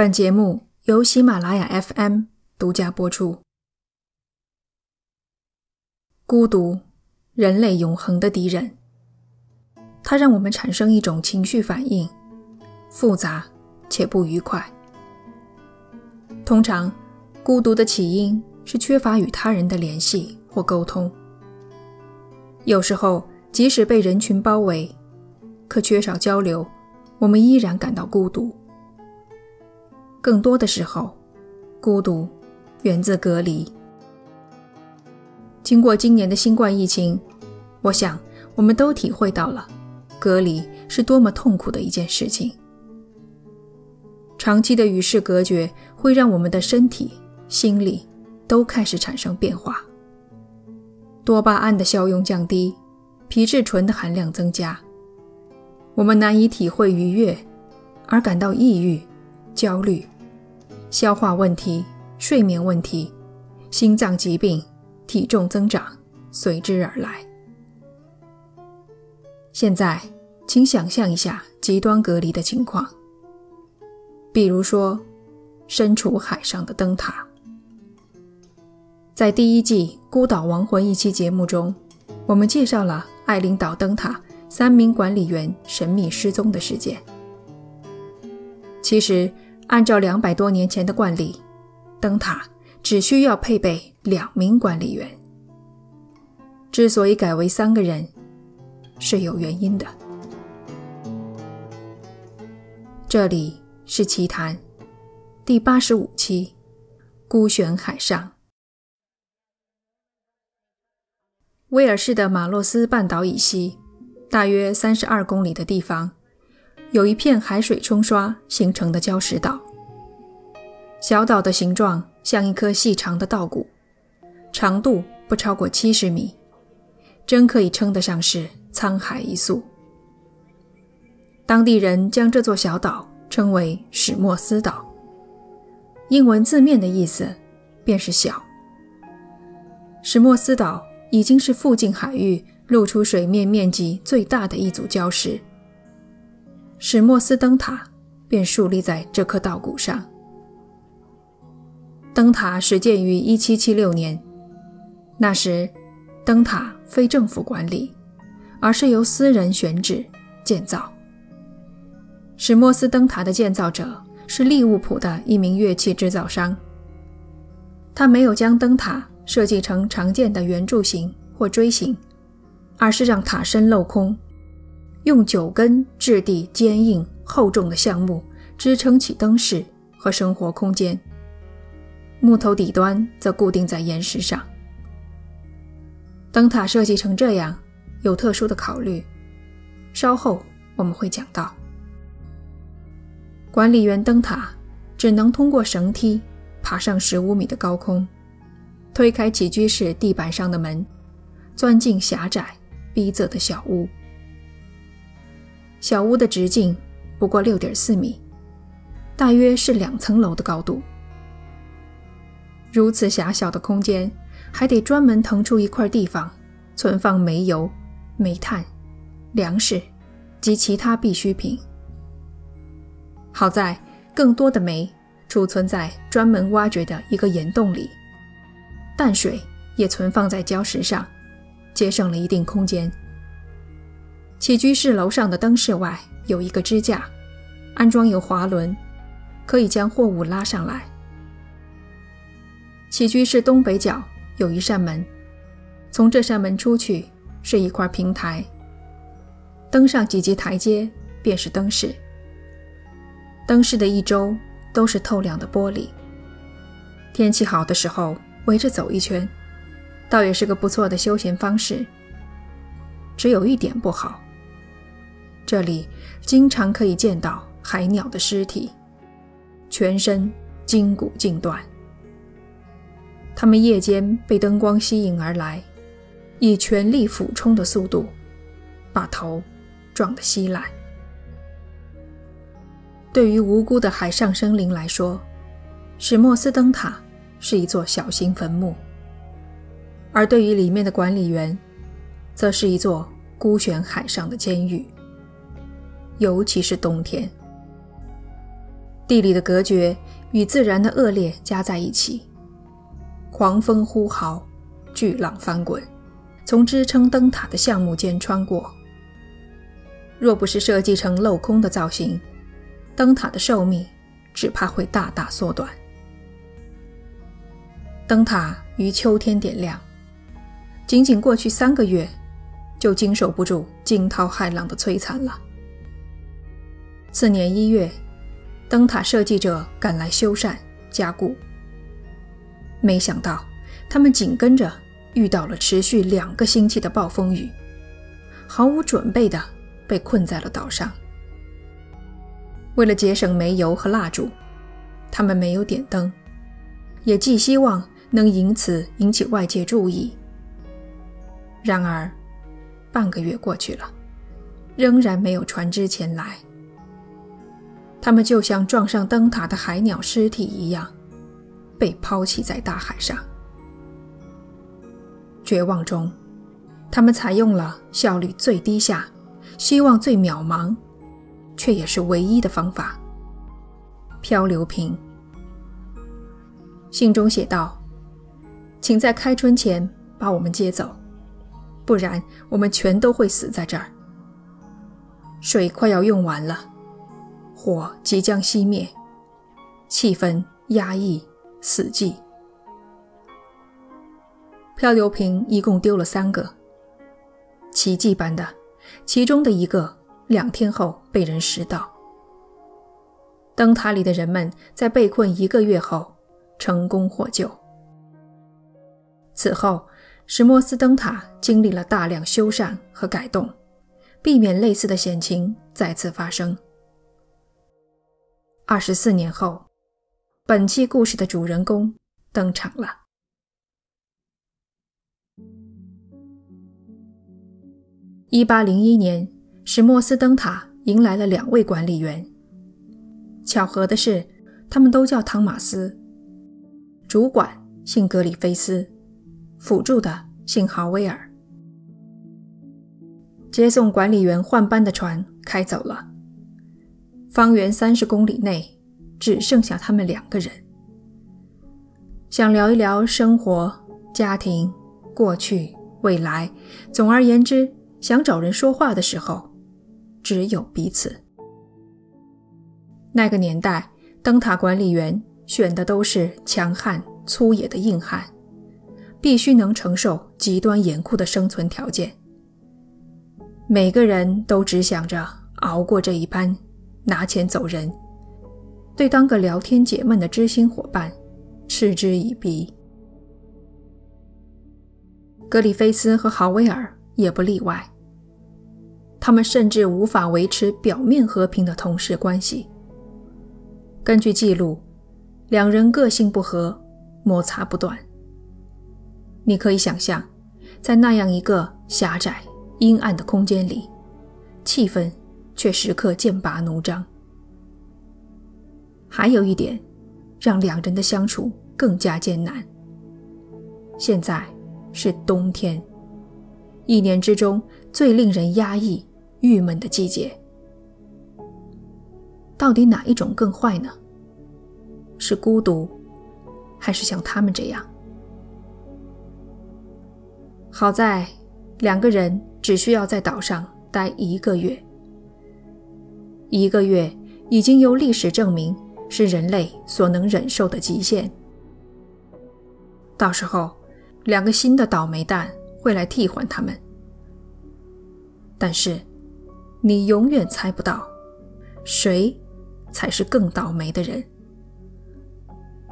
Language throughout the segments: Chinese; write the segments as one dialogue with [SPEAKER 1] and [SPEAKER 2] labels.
[SPEAKER 1] 本节目由喜马拉雅 FM 独家播出。孤独，人类永恒的敌人。它让我们产生一种情绪反应，复杂且不愉快。通常，孤独的起因是缺乏与他人的联系或沟通。有时候，即使被人群包围，可缺少交流，我们依然感到孤独。更多的时候，孤独源自隔离。经过今年的新冠疫情，我想我们都体会到了隔离是多么痛苦的一件事情。长期的与世隔绝会让我们的身体、心理都开始产生变化，多巴胺的效用降低，皮质醇的含量增加，我们难以体会愉悦，而感到抑郁、焦虑。消化问题、睡眠问题、心脏疾病、体重增长随之而来。现在，请想象一下极端隔离的情况，比如说，身处海上的灯塔。在第一季《孤岛亡魂》一期节目中，我们介绍了爱琳岛灯塔三名管理员神秘失踪的事件。其实，按照两百多年前的惯例，灯塔只需要配备两名管理员。之所以改为三个人，是有原因的。这里是奇谈第八十五期《孤悬海上》。威尔士的马洛斯半岛以西，大约三十二公里的地方。有一片海水冲刷形成的礁石岛，小岛的形状像一颗细长的稻谷，长度不超过七十米，真可以称得上是沧海一粟。当地人将这座小岛称为史莫斯岛，英文字面的意思便是小。史莫斯岛已经是附近海域露出水面面积最大的一组礁石。史莫斯灯塔便竖立在这颗稻谷上。灯塔始建于1776年，那时灯塔非政府管理，而是由私人选址建造。史莫斯灯塔的建造者是利物浦的一名乐器制造商，他没有将灯塔设计成常见的圆柱形或锥形，而是让塔身镂空。用九根质地坚硬厚重的橡木支撑起灯饰和生活空间，木头底端则固定在岩石上。灯塔设计成这样有特殊的考虑，稍后我们会讲到。管理员灯塔只能通过绳梯爬上十五米的高空，推开起居室地板上的门，钻进狭窄逼仄的小屋。小屋的直径不过六点四米，大约是两层楼的高度。如此狭小的空间，还得专门腾出一块地方存放煤油、煤炭、粮食及其他必需品。好在更多的煤储存在专门挖掘的一个岩洞里，淡水也存放在礁石上，节省了一定空间。起居室楼上的灯饰外有一个支架，安装有滑轮，可以将货物拉上来。起居室东北角有一扇门，从这扇门出去是一块平台，登上几级台阶便是灯室。灯饰的一周都是透亮的玻璃，天气好的时候围着走一圈，倒也是个不错的休闲方式。只有一点不好。这里经常可以见到海鸟的尸体，全身筋骨尽断。它们夜间被灯光吸引而来，以全力俯冲的速度，把头撞得稀烂。对于无辜的海上生灵来说，史莫斯灯塔是一座小型坟墓；而对于里面的管理员，则是一座孤悬海上的监狱。尤其是冬天，地理的隔绝与自然的恶劣加在一起，狂风呼号，巨浪翻滚，从支撑灯塔的橡木间穿过。若不是设计成镂空的造型，灯塔的寿命只怕会大大缩短。灯塔于秋天点亮，仅仅过去三个月，就经受不住惊涛骇浪的摧残了。次年一月。灯塔设计者赶来修缮加固，没想到他们紧跟着遇到了持续两个星期的暴风雨，毫无准备的被困在了岛上。为了节省煤油和蜡烛，他们没有点灯，也寄希望能因此引起外界注意。然而，半个月过去了，仍然没有船只前来。他们就像撞上灯塔的海鸟尸体一样，被抛弃在大海上。绝望中，他们采用了效率最低下、希望最渺茫，却也是唯一的方法——漂流瓶。信中写道：“请在开春前把我们接走，不然我们全都会死在这儿。水快要用完了。”火即将熄灭，气氛压抑，死寂。漂流瓶一共丢了三个，奇迹般的，其中的一个两天后被人拾到。灯塔里的人们在被困一个月后成功获救。此后，石墨斯灯塔经历了大量修缮和改动，避免类似的险情再次发生。二十四年后，本期故事的主人公登场了。一八零一年，史莫斯灯塔迎来了两位管理员。巧合的是，他们都叫汤马斯。主管姓格里菲斯，辅助的姓豪威尔。接送管理员换班的船开走了。方圆三十公里内只剩下他们两个人。想聊一聊生活、家庭、过去、未来，总而言之，想找人说话的时候，只有彼此。那个年代，灯塔管理员选的都是强悍、粗野的硬汉，必须能承受极端严酷的生存条件。每个人都只想着熬过这一班。拿钱走人，对当个聊天解闷的知心伙伴嗤之以鼻。格里菲斯和豪威尔也不例外，他们甚至无法维持表面和平的同事关系。根据记录，两人个性不合，摩擦不断。你可以想象，在那样一个狭窄、阴暗的空间里，气氛。却时刻剑拔弩张。还有一点，让两人的相处更加艰难。现在是冬天，一年之中最令人压抑、郁闷的季节。到底哪一种更坏呢？是孤独，还是像他们这样？好在两个人只需要在岛上待一个月。一个月已经由历史证明是人类所能忍受的极限。到时候，两个新的倒霉蛋会来替换他们。但是，你永远猜不到，谁才是更倒霉的人。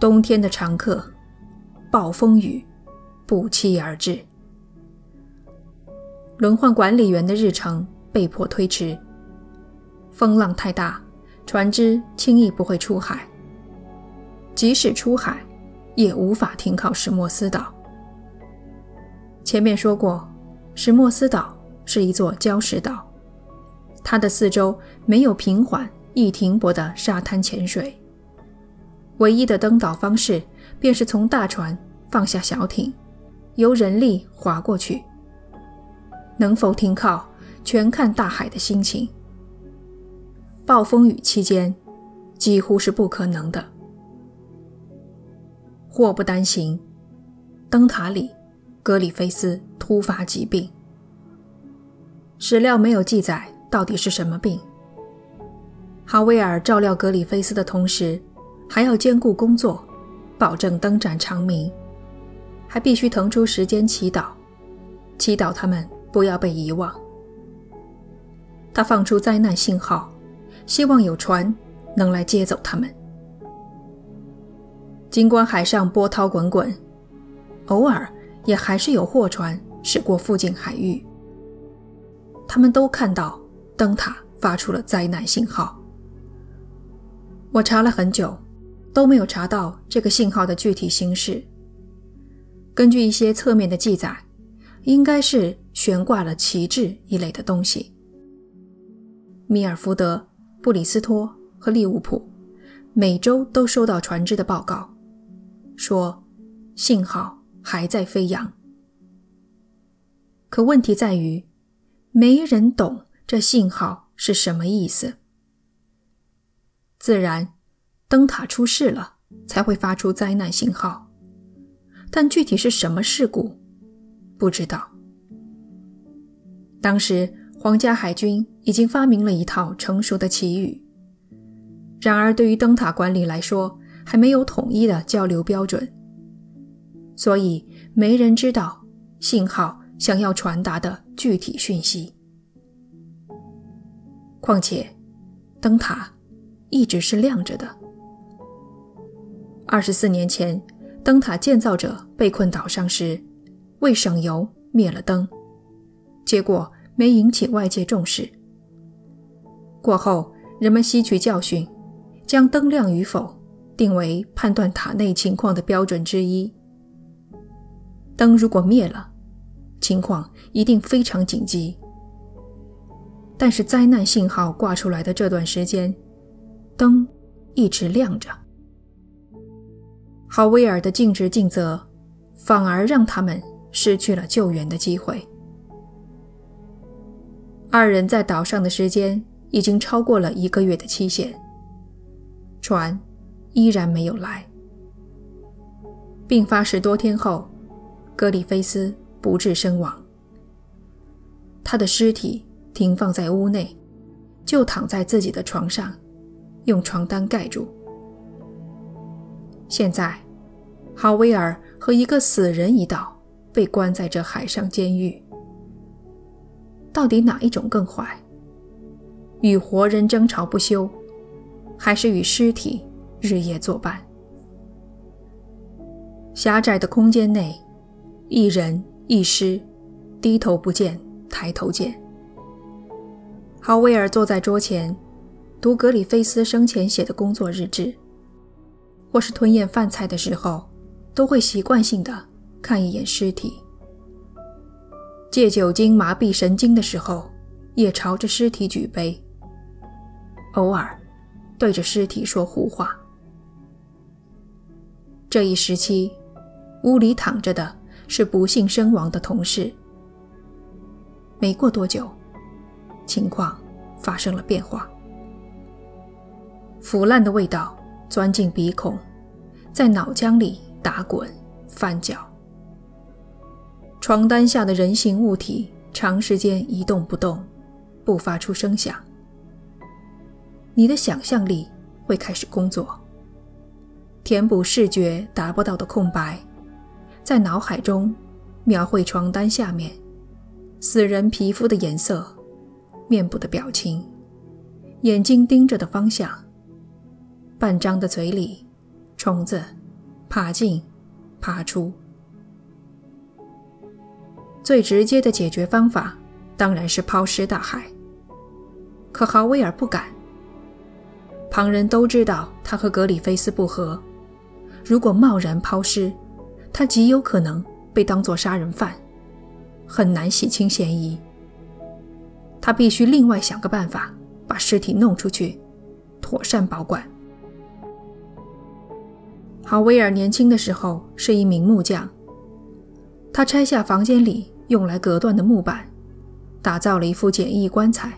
[SPEAKER 1] 冬天的常客，暴风雨，不期而至。轮换管理员的日程被迫推迟。风浪太大，船只轻易不会出海。即使出海，也无法停靠石墨斯岛。前面说过，石墨斯岛是一座礁石岛，它的四周没有平缓易停泊的沙滩潜水。唯一的登岛方式，便是从大船放下小艇，由人力划过去。能否停靠，全看大海的心情。暴风雨期间，几乎是不可能的。祸不单行，灯塔里，格里菲斯突发疾病。史料没有记载到底是什么病。哈维尔照料格里菲斯的同时，还要兼顾工作，保证灯盏长明，还必须腾出时间祈祷，祈祷他们不要被遗忘。他放出灾难信号，希望有船能来接走他们。尽管海上波涛滚滚，偶尔也还是有货船驶过附近海域。他们都看到灯塔发出了灾难信号。我查了很久，都没有查到这个信号的具体形式。根据一些侧面的记载，应该是悬挂了旗帜一类的东西。米尔福德、布里斯托和利物浦每周都收到船只的报告，说信号还在飞扬。可问题在于，没人懂这信号是什么意思。自然，灯塔出事了才会发出灾难信号，但具体是什么事故，不知道。当时。皇家海军已经发明了一套成熟的旗语，然而对于灯塔管理来说，还没有统一的交流标准，所以没人知道信号想要传达的具体讯息。况且，灯塔一直是亮着的。二十四年前，灯塔建造者被困岛上时，为省油灭了灯，结果。没引起外界重视。过后，人们吸取教训，将灯亮与否定为判断塔内情况的标准之一。灯如果灭了，情况一定非常紧急。但是灾难信号挂出来的这段时间，灯一直亮着。豪威尔的尽职尽责，反而让他们失去了救援的机会。二人在岛上的时间已经超过了一个月的期限，船依然没有来。病发十多天后，格里菲斯不治身亡。他的尸体停放在屋内，就躺在自己的床上，用床单盖住。现在，豪威尔和一个死人一道被关在这海上监狱。到底哪一种更坏？与活人争吵不休，还是与尸体日夜作伴？狭窄的空间内，一人一尸，低头不见抬头见。豪威尔坐在桌前，读格里菲斯生前写的工作日志，或是吞咽饭菜的时候，都会习惯性的看一眼尸体。借酒精麻痹神经的时候，也朝着尸体举杯，偶尔对着尸体说胡话。这一时期，屋里躺着的是不幸身亡的同事。没过多久，情况发生了变化，腐烂的味道钻进鼻孔，在脑浆里打滚翻搅。床单下的人形物体长时间一动不动，不发出声响。你的想象力会开始工作，填补视觉达不到的空白，在脑海中描绘床单下面死人皮肤的颜色、面部的表情、眼睛盯着的方向、半张的嘴里，虫子爬进、爬出。最直接的解决方法当然是抛尸大海，可豪威尔不敢。旁人都知道他和格里菲斯不和，如果贸然抛尸，他极有可能被当作杀人犯，很难洗清嫌疑。他必须另外想个办法把尸体弄出去，妥善保管。豪威尔年轻的时候是一名木匠。他拆下房间里用来隔断的木板，打造了一副简易棺材，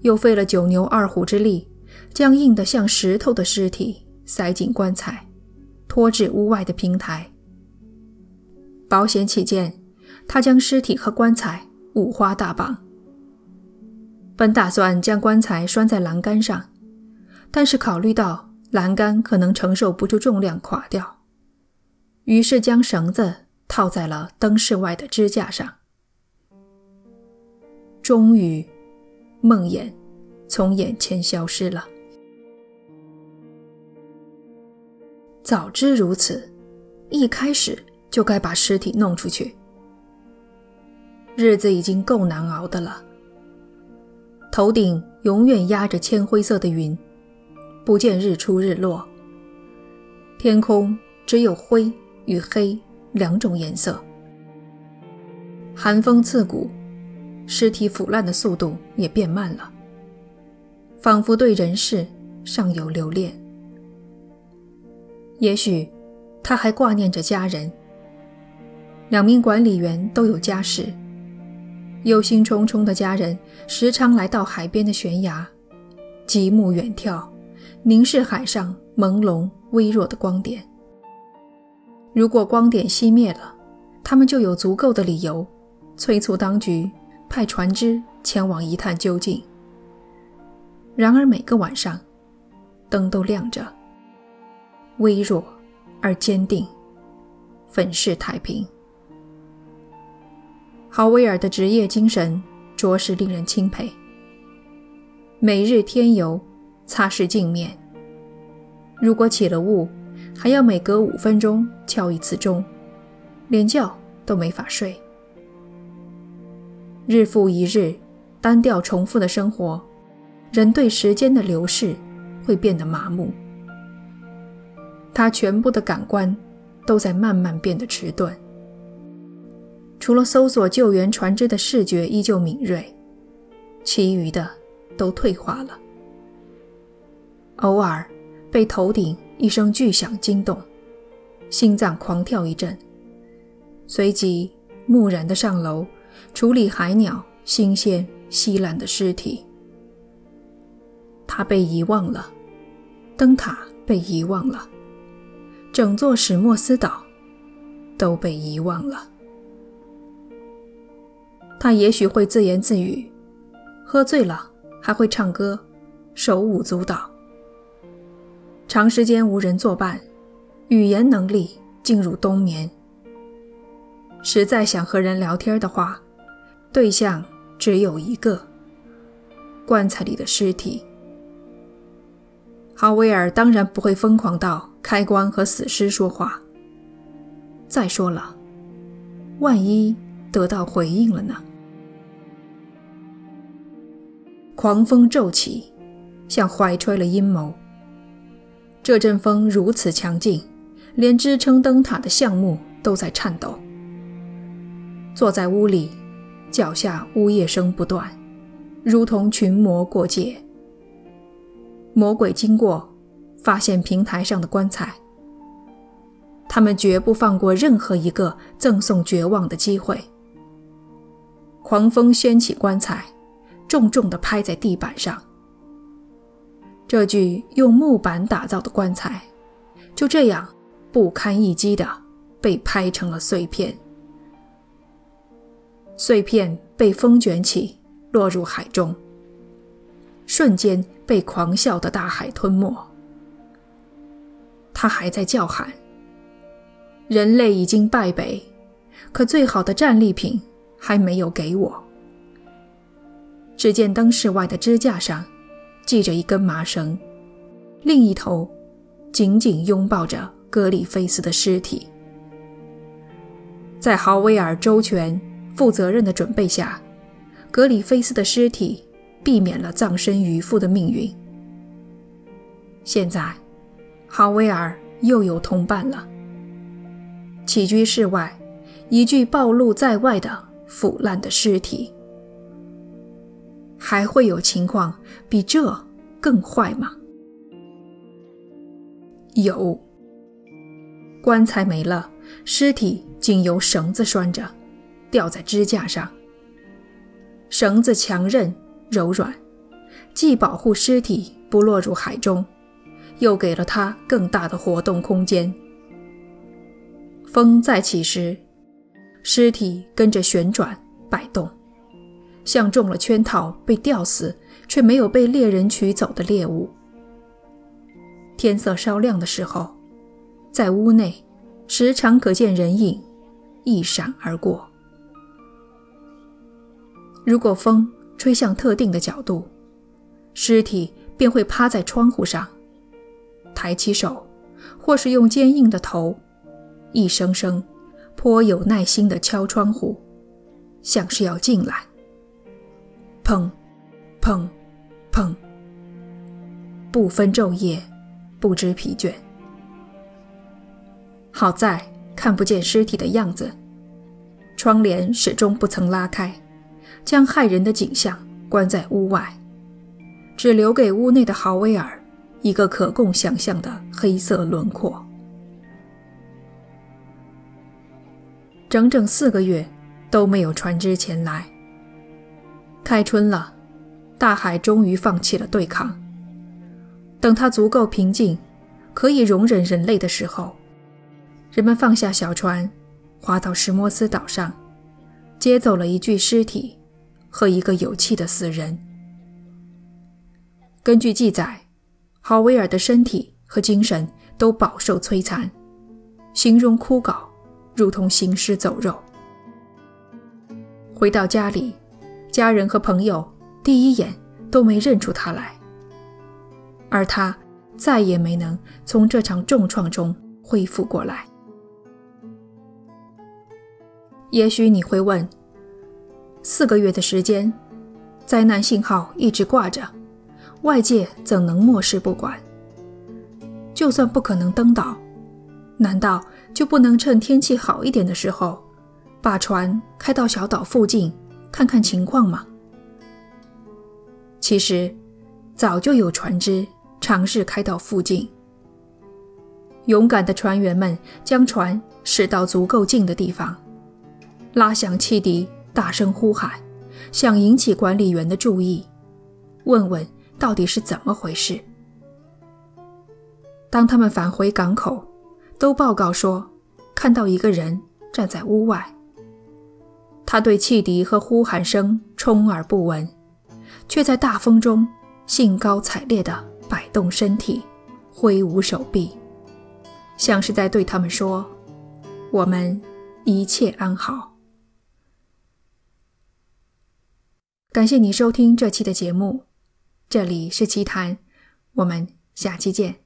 [SPEAKER 1] 又费了九牛二虎之力将硬得像石头的尸体塞进棺材，拖至屋外的平台。保险起见，他将尸体和棺材五花大绑。本打算将棺材拴在栏杆上，但是考虑到栏杆可能承受不住重量垮掉，于是将绳子套在了灯室外的支架上。终于，梦魇从眼前消失了。早知如此，一开始就该把尸体弄出去。日子已经够难熬的了。头顶永远压着铅灰色的云，不见日出日落。天空只有灰与黑两种颜色。寒风刺骨，尸体腐烂的速度也变慢了，仿佛对人世尚有留恋。也许他还挂念着家人。两名管理员都有家室。忧心忡忡的家人时常来到海边的悬崖，极目远眺，凝视海上朦胧微弱的光点。如果光点熄灭了，他们就有足够的理由催促当局派船只前往一探究竟。然而每个晚上，灯都亮着，微弱而坚定，粉饰太平。豪威尔的职业精神着实令人钦佩。每日添油，擦拭镜面。如果起了雾，还要每隔五分钟敲一次钟，连觉都没法睡。日复一日，单调重复的生活，人对时间的流逝会变得麻木。他全部的感官都在慢慢变得迟钝。除了搜索救援船只的视觉依旧敏锐，其余的都退化了。偶尔被头顶一声巨响惊动，心脏狂跳一阵，随即木然地上楼处理海鸟新鲜稀烂的尸体。他被遗忘了，灯塔被遗忘了，整座史莫斯岛都被遗忘了。他也许会自言自语，喝醉了还会唱歌，手舞足蹈。长时间无人作伴，语言能力进入冬眠。实在想和人聊天的话，对象只有一个：棺材里的尸体。哈维尔当然不会疯狂到开棺和死尸说话。再说了，万一得到回应了呢？狂风骤起，像怀揣了阴谋。这阵风如此强劲，连支撑灯塔的橡木都在颤抖。坐在屋里，脚下呜咽声不断，如同群魔过界。魔鬼经过，发现平台上的棺材，他们绝不放过任何一个赠送绝望的机会。狂风掀起棺材。重重地拍在地板上。这具用木板打造的棺材，就这样不堪一击地被拍成了碎片。碎片被风卷起，落入海中，瞬间被狂笑的大海吞没。他还在叫喊：“人类已经败北，可最好的战利品还没有给我。”只见灯室外的支架上系着一根麻绳，另一头紧紧拥抱着格里菲斯的尸体。在豪威尔周全、负责任的准备下，格里菲斯的尸体避免了葬身鱼腹的命运。现在，豪威尔又有同伴了。起居室外，一具暴露在外的腐烂的尸体。还会有情况比这更坏吗？有。棺材没了，尸体仅由绳子拴着，吊在支架上。绳子强韧柔软，既保护尸体不落入海中，又给了它更大的活动空间。风再起时，尸体跟着旋转摆动，像中了圈套被吊死却没有被猎人取走的猎物。天色稍亮的时候，在屋内时常可见人影一闪而过。如果风吹向特定的角度，尸体便会趴在窗户上，抬起手，或是用坚硬的头，一声声、颇有耐心地敲窗户，像是要进来。砰，砰，砰，不分昼夜，不知疲倦。好在看不见尸体的样子，窗帘始终不曾拉开，将骇人的景象关在屋外。只留给屋内的豪威尔一个可供想象的黑色轮廓。整整四个月都没有船只前来。开春了，大海终于放弃了对抗。等它足够平静，可以容忍人类的时候，人们放下小船，划到石墨斯岛上，接走了一具尸体和一个有气的死人。根据记载，豪威尔的身体和精神都饱受摧残，形容枯槁，如同行尸走肉。回到家里，家人和朋友第一眼都没认出他来，而他再也没能从这场重创中恢复过来。也许你会问：四个月的时间，灾难信号一直挂着。外界怎能漠视不管？就算不可能登岛，难道就不能趁天气好一点的时候，把船开到小岛附近看看情况吗？其实，早就有船只尝试开到附近。勇敢的船员们将船驶到足够近的地方，拉响汽笛，大声呼喊，想引起管理员的注意，问问。到底是怎么回事？当他们返回港口，都报告说看到一个人站在屋外。他对汽笛和呼喊声充耳不闻，却在大风中兴高采烈地摆动身体，挥舞手臂，像是在对他们说：“我们一切安好。”感谢你收听这期的节目。这里是奇谈，我们下期见。